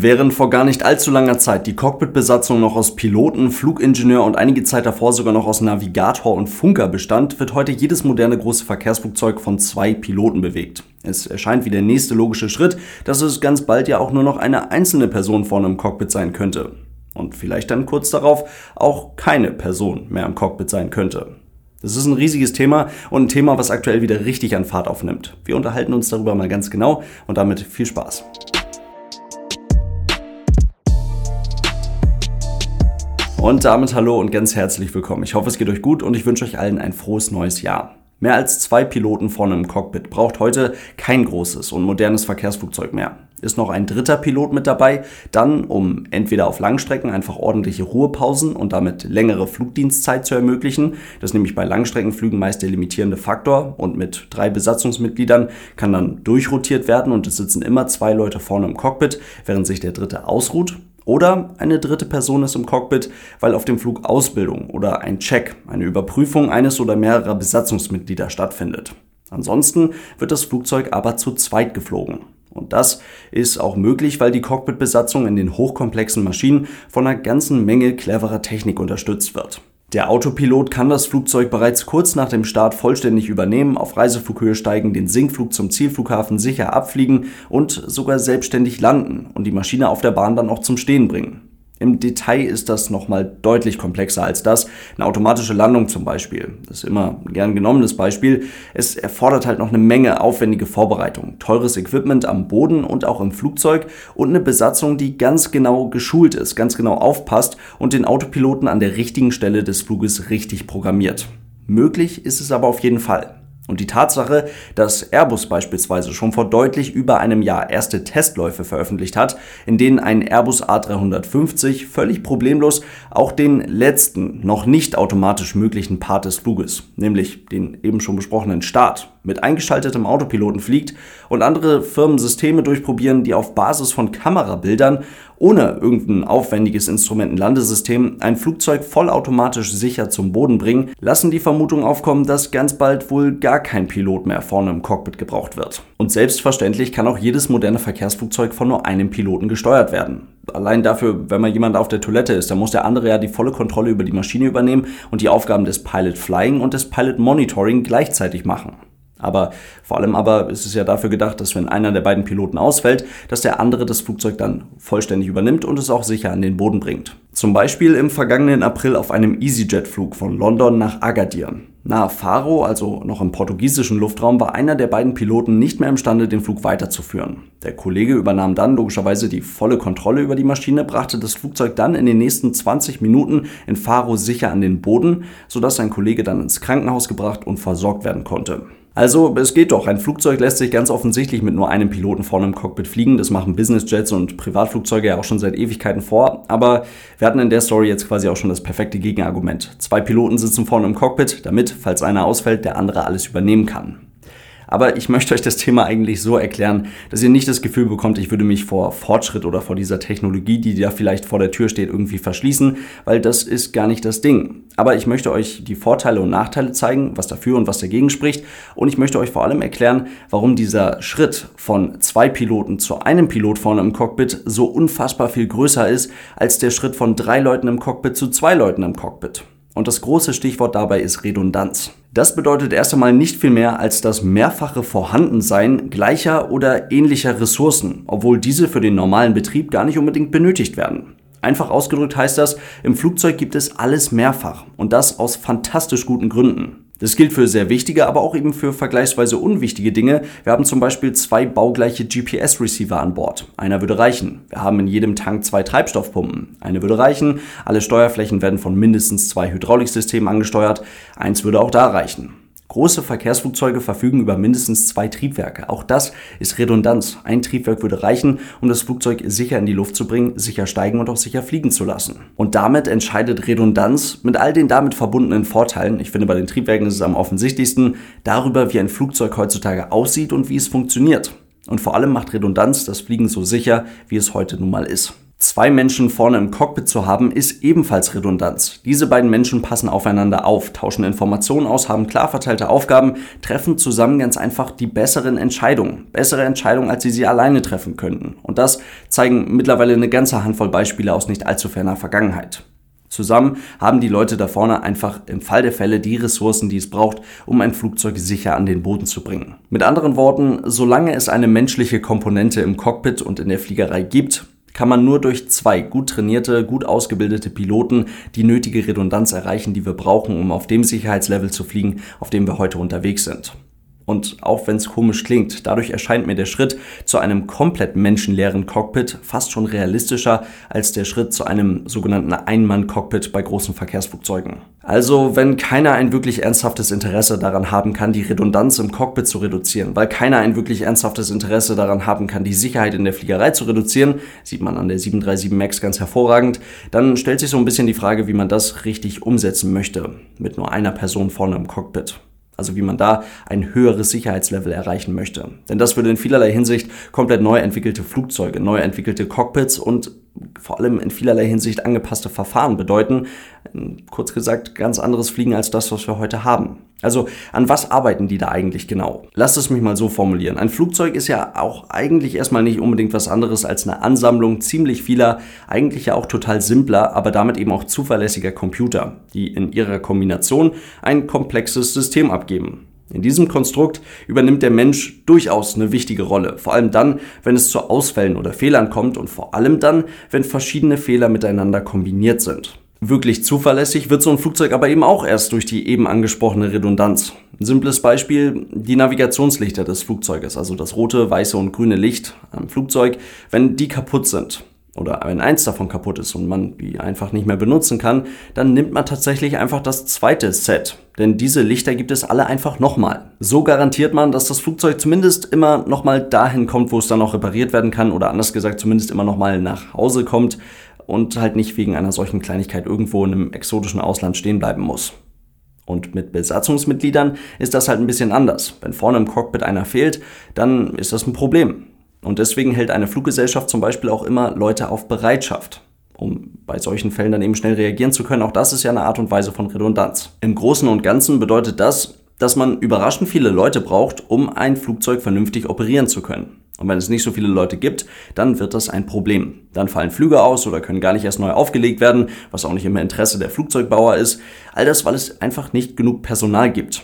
Während vor gar nicht allzu langer Zeit die Cockpitbesatzung noch aus Piloten, Flugingenieur und einige Zeit davor sogar noch aus Navigator und Funker bestand, wird heute jedes moderne große Verkehrsflugzeug von zwei Piloten bewegt. Es erscheint wie der nächste logische Schritt, dass es ganz bald ja auch nur noch eine einzelne Person vorne im Cockpit sein könnte. Und vielleicht dann kurz darauf auch keine Person mehr im Cockpit sein könnte. Das ist ein riesiges Thema und ein Thema, was aktuell wieder richtig an Fahrt aufnimmt. Wir unterhalten uns darüber mal ganz genau und damit viel Spaß. Und damit hallo und ganz herzlich willkommen. Ich hoffe, es geht euch gut und ich wünsche euch allen ein frohes neues Jahr. Mehr als zwei Piloten vorne im Cockpit braucht heute kein großes und modernes Verkehrsflugzeug mehr. Ist noch ein dritter Pilot mit dabei, dann, um entweder auf Langstrecken einfach ordentliche Ruhepausen und damit längere Flugdienstzeit zu ermöglichen, das ist nämlich bei Langstreckenflügen meist der limitierende Faktor und mit drei Besatzungsmitgliedern kann dann durchrotiert werden und es sitzen immer zwei Leute vorne im Cockpit, während sich der dritte ausruht oder eine dritte Person ist im Cockpit, weil auf dem Flug Ausbildung oder ein Check, eine Überprüfung eines oder mehrerer Besatzungsmitglieder stattfindet. Ansonsten wird das Flugzeug aber zu zweit geflogen. Und das ist auch möglich, weil die Cockpitbesatzung in den hochkomplexen Maschinen von einer ganzen Menge cleverer Technik unterstützt wird. Der Autopilot kann das Flugzeug bereits kurz nach dem Start vollständig übernehmen, auf Reiseflughöhe steigen, den Sinkflug zum Zielflughafen sicher abfliegen und sogar selbstständig landen und die Maschine auf der Bahn dann auch zum Stehen bringen. Im Detail ist das nochmal deutlich komplexer als das. Eine automatische Landung zum Beispiel. Das ist immer ein gern genommenes Beispiel. Es erfordert halt noch eine Menge aufwendige Vorbereitung. Teures Equipment am Boden und auch im Flugzeug und eine Besatzung, die ganz genau geschult ist, ganz genau aufpasst und den Autopiloten an der richtigen Stelle des Fluges richtig programmiert. Möglich ist es aber auf jeden Fall. Und die Tatsache, dass Airbus beispielsweise schon vor deutlich über einem Jahr erste Testläufe veröffentlicht hat, in denen ein Airbus A350 völlig problemlos auch den letzten, noch nicht automatisch möglichen Part des Fluges, nämlich den eben schon besprochenen Start, mit eingeschaltetem Autopiloten fliegt und andere Firmen Systeme durchprobieren, die auf Basis von Kamerabildern ohne irgendein aufwendiges Instrumentenlandesystem ein Flugzeug vollautomatisch sicher zum Boden bringen, lassen die Vermutung aufkommen, dass ganz bald wohl gar kein Pilot mehr vorne im Cockpit gebraucht wird. Und selbstverständlich kann auch jedes moderne Verkehrsflugzeug von nur einem Piloten gesteuert werden. Allein dafür, wenn mal jemand auf der Toilette ist, dann muss der andere ja die volle Kontrolle über die Maschine übernehmen und die Aufgaben des Pilot Flying und des Pilot Monitoring gleichzeitig machen. Aber vor allem aber ist es ja dafür gedacht, dass wenn einer der beiden Piloten ausfällt, dass der andere das Flugzeug dann vollständig übernimmt und es auch sicher an den Boden bringt. Zum Beispiel im vergangenen April auf einem EasyJet-Flug von London nach Agadir. Nahe Faro, also noch im portugiesischen Luftraum, war einer der beiden Piloten nicht mehr imstande, den Flug weiterzuführen. Der Kollege übernahm dann logischerweise die volle Kontrolle über die Maschine, brachte das Flugzeug dann in den nächsten 20 Minuten in Faro sicher an den Boden, sodass sein Kollege dann ins Krankenhaus gebracht und versorgt werden konnte. Also es geht doch. Ein Flugzeug lässt sich ganz offensichtlich mit nur einem Piloten vorne im Cockpit fliegen. Das machen Businessjets und Privatflugzeuge ja auch schon seit Ewigkeiten vor. Aber wir hatten in der Story jetzt quasi auch schon das perfekte Gegenargument. Zwei Piloten sitzen vorne im Cockpit, damit, falls einer ausfällt, der andere alles übernehmen kann. Aber ich möchte euch das Thema eigentlich so erklären, dass ihr nicht das Gefühl bekommt, ich würde mich vor Fortschritt oder vor dieser Technologie, die da vielleicht vor der Tür steht, irgendwie verschließen, weil das ist gar nicht das Ding. Aber ich möchte euch die Vorteile und Nachteile zeigen, was dafür und was dagegen spricht. Und ich möchte euch vor allem erklären, warum dieser Schritt von zwei Piloten zu einem Pilot vorne im Cockpit so unfassbar viel größer ist als der Schritt von drei Leuten im Cockpit zu zwei Leuten im Cockpit. Und das große Stichwort dabei ist Redundanz. Das bedeutet erst einmal nicht viel mehr als das mehrfache Vorhandensein gleicher oder ähnlicher Ressourcen, obwohl diese für den normalen Betrieb gar nicht unbedingt benötigt werden. Einfach ausgedrückt heißt das, im Flugzeug gibt es alles mehrfach und das aus fantastisch guten Gründen. Das gilt für sehr wichtige, aber auch eben für vergleichsweise unwichtige Dinge. Wir haben zum Beispiel zwei baugleiche GPS-Receiver an Bord. Einer würde reichen. Wir haben in jedem Tank zwei Treibstoffpumpen. Eine würde reichen. Alle Steuerflächen werden von mindestens zwei Hydrauliksystemen angesteuert. Eins würde auch da reichen. Große Verkehrsflugzeuge verfügen über mindestens zwei Triebwerke. Auch das ist Redundanz. Ein Triebwerk würde reichen, um das Flugzeug sicher in die Luft zu bringen, sicher steigen und auch sicher fliegen zu lassen. Und damit entscheidet Redundanz mit all den damit verbundenen Vorteilen, ich finde bei den Triebwerken ist es am offensichtlichsten, darüber, wie ein Flugzeug heutzutage aussieht und wie es funktioniert. Und vor allem macht Redundanz das Fliegen so sicher, wie es heute nun mal ist. Zwei Menschen vorne im Cockpit zu haben, ist ebenfalls Redundanz. Diese beiden Menschen passen aufeinander auf, tauschen Informationen aus, haben klar verteilte Aufgaben, treffen zusammen ganz einfach die besseren Entscheidungen. Bessere Entscheidungen, als sie sie alleine treffen könnten. Und das zeigen mittlerweile eine ganze Handvoll Beispiele aus nicht allzu ferner Vergangenheit. Zusammen haben die Leute da vorne einfach im Fall der Fälle die Ressourcen, die es braucht, um ein Flugzeug sicher an den Boden zu bringen. Mit anderen Worten, solange es eine menschliche Komponente im Cockpit und in der Fliegerei gibt, kann man nur durch zwei gut trainierte, gut ausgebildete Piloten die nötige Redundanz erreichen, die wir brauchen, um auf dem Sicherheitslevel zu fliegen, auf dem wir heute unterwegs sind. Und auch wenn es komisch klingt, dadurch erscheint mir der Schritt zu einem komplett menschenleeren Cockpit fast schon realistischer als der Schritt zu einem sogenannten Einmann-Cockpit bei großen Verkehrsflugzeugen. Also, wenn keiner ein wirklich ernsthaftes Interesse daran haben kann, die Redundanz im Cockpit zu reduzieren, weil keiner ein wirklich ernsthaftes Interesse daran haben kann, die Sicherheit in der Fliegerei zu reduzieren, sieht man an der 737 MAX ganz hervorragend, dann stellt sich so ein bisschen die Frage, wie man das richtig umsetzen möchte, mit nur einer Person vorne im Cockpit. Also wie man da ein höheres Sicherheitslevel erreichen möchte. Denn das würde in vielerlei Hinsicht komplett neu entwickelte Flugzeuge, neu entwickelte Cockpits und vor allem in vielerlei Hinsicht angepasste Verfahren bedeuten. Kurz gesagt, ganz anderes Fliegen als das, was wir heute haben. Also an was arbeiten die da eigentlich genau? Lasst es mich mal so formulieren. Ein Flugzeug ist ja auch eigentlich erstmal nicht unbedingt was anderes als eine Ansammlung ziemlich vieler, eigentlich ja auch total simpler, aber damit eben auch zuverlässiger Computer, die in ihrer Kombination ein komplexes System abgeben. In diesem Konstrukt übernimmt der Mensch durchaus eine wichtige Rolle, vor allem dann, wenn es zu Ausfällen oder Fehlern kommt und vor allem dann, wenn verschiedene Fehler miteinander kombiniert sind. Wirklich zuverlässig wird so ein Flugzeug aber eben auch erst durch die eben angesprochene Redundanz. Ein simples Beispiel, die Navigationslichter des Flugzeuges, also das rote, weiße und grüne Licht am Flugzeug, wenn die kaputt sind, oder wenn eins davon kaputt ist und man die einfach nicht mehr benutzen kann, dann nimmt man tatsächlich einfach das zweite Set. Denn diese Lichter gibt es alle einfach nochmal. So garantiert man, dass das Flugzeug zumindest immer nochmal dahin kommt, wo es dann noch repariert werden kann oder anders gesagt zumindest immer nochmal nach Hause kommt und halt nicht wegen einer solchen Kleinigkeit irgendwo in einem exotischen Ausland stehen bleiben muss. Und mit Besatzungsmitgliedern ist das halt ein bisschen anders. Wenn vorne im Cockpit einer fehlt, dann ist das ein Problem. Und deswegen hält eine Fluggesellschaft zum Beispiel auch immer Leute auf Bereitschaft, um bei solchen Fällen dann eben schnell reagieren zu können. Auch das ist ja eine Art und Weise von Redundanz. Im Großen und Ganzen bedeutet das, dass man überraschend viele Leute braucht, um ein Flugzeug vernünftig operieren zu können. Und wenn es nicht so viele Leute gibt, dann wird das ein Problem. Dann fallen Flüge aus oder können gar nicht erst neu aufgelegt werden, was auch nicht immer Interesse der Flugzeugbauer ist. All das, weil es einfach nicht genug Personal gibt.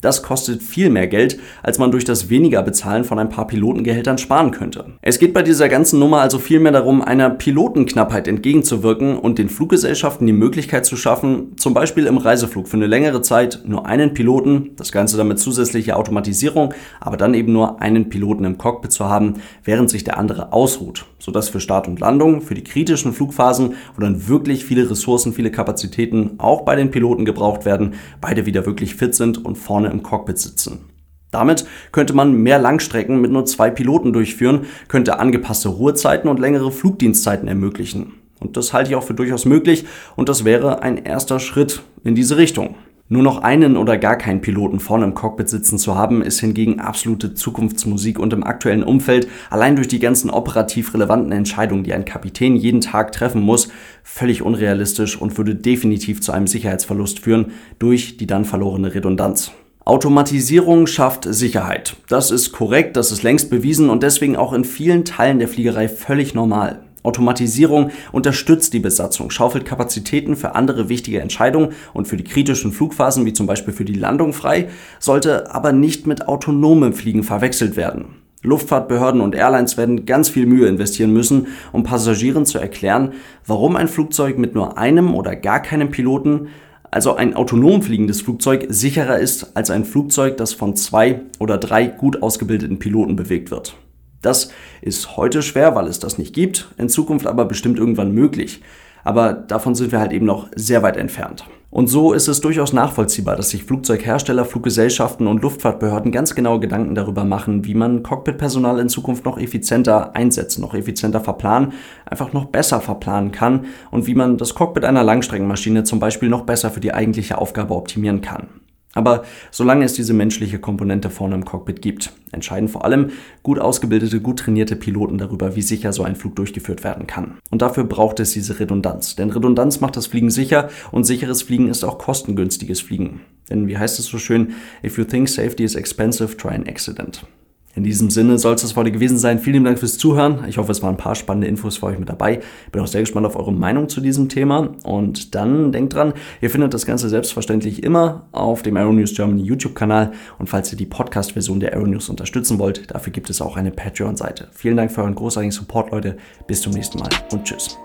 Das kostet viel mehr Geld, als man durch das weniger Bezahlen von ein paar Pilotengehältern sparen könnte. Es geht bei dieser ganzen Nummer also vielmehr darum, einer Pilotenknappheit entgegenzuwirken und den Fluggesellschaften die Möglichkeit zu schaffen, zum Beispiel im Reiseflug für eine längere Zeit nur einen Piloten, das Ganze dann mit zusätzlicher Automatisierung, aber dann eben nur einen Piloten im Cockpit zu haben, während sich der andere ausruht, sodass für Start und Landung, für die kritischen Flugphasen, wo dann wirklich viele Ressourcen, viele Kapazitäten auch bei den Piloten gebraucht werden, beide wieder wirklich fit sind und vorne im Cockpit sitzen. Damit könnte man mehr Langstrecken mit nur zwei Piloten durchführen, könnte angepasste Ruhezeiten und längere Flugdienstzeiten ermöglichen. Und das halte ich auch für durchaus möglich und das wäre ein erster Schritt in diese Richtung. Nur noch einen oder gar keinen Piloten vorne im Cockpit sitzen zu haben, ist hingegen absolute Zukunftsmusik und im aktuellen Umfeld, allein durch die ganzen operativ relevanten Entscheidungen, die ein Kapitän jeden Tag treffen muss, völlig unrealistisch und würde definitiv zu einem Sicherheitsverlust führen durch die dann verlorene Redundanz. Automatisierung schafft Sicherheit. Das ist korrekt, das ist längst bewiesen und deswegen auch in vielen Teilen der Fliegerei völlig normal. Automatisierung unterstützt die Besatzung, schaufelt Kapazitäten für andere wichtige Entscheidungen und für die kritischen Flugphasen, wie zum Beispiel für die Landung frei, sollte aber nicht mit autonomem Fliegen verwechselt werden. Luftfahrtbehörden und Airlines werden ganz viel Mühe investieren müssen, um Passagieren zu erklären, warum ein Flugzeug mit nur einem oder gar keinem Piloten also ein autonom fliegendes Flugzeug sicherer ist als ein Flugzeug, das von zwei oder drei gut ausgebildeten Piloten bewegt wird. Das ist heute schwer, weil es das nicht gibt, in Zukunft aber bestimmt irgendwann möglich. Aber davon sind wir halt eben noch sehr weit entfernt. Und so ist es durchaus nachvollziehbar, dass sich Flugzeughersteller, Fluggesellschaften und Luftfahrtbehörden ganz genaue Gedanken darüber machen, wie man Cockpitpersonal in Zukunft noch effizienter einsetzen, noch effizienter verplanen, einfach noch besser verplanen kann und wie man das Cockpit einer Langstreckenmaschine zum Beispiel noch besser für die eigentliche Aufgabe optimieren kann. Aber solange es diese menschliche Komponente vorne im Cockpit gibt, entscheiden vor allem gut ausgebildete, gut trainierte Piloten darüber, wie sicher so ein Flug durchgeführt werden kann. Und dafür braucht es diese Redundanz. Denn Redundanz macht das Fliegen sicher und sicheres Fliegen ist auch kostengünstiges Fliegen. Denn wie heißt es so schön, if you think safety is expensive, try an accident. In diesem Sinne soll es das heute gewesen sein. Vielen Dank fürs Zuhören. Ich hoffe, es waren ein paar spannende Infos für euch mit dabei. Bin auch sehr gespannt auf eure Meinung zu diesem Thema. Und dann denkt dran, ihr findet das Ganze selbstverständlich immer auf dem Aeronews Germany YouTube-Kanal. Und falls ihr die Podcast-Version der Aeronews unterstützen wollt, dafür gibt es auch eine Patreon-Seite. Vielen Dank für euren großartigen Support, Leute. Bis zum nächsten Mal und tschüss.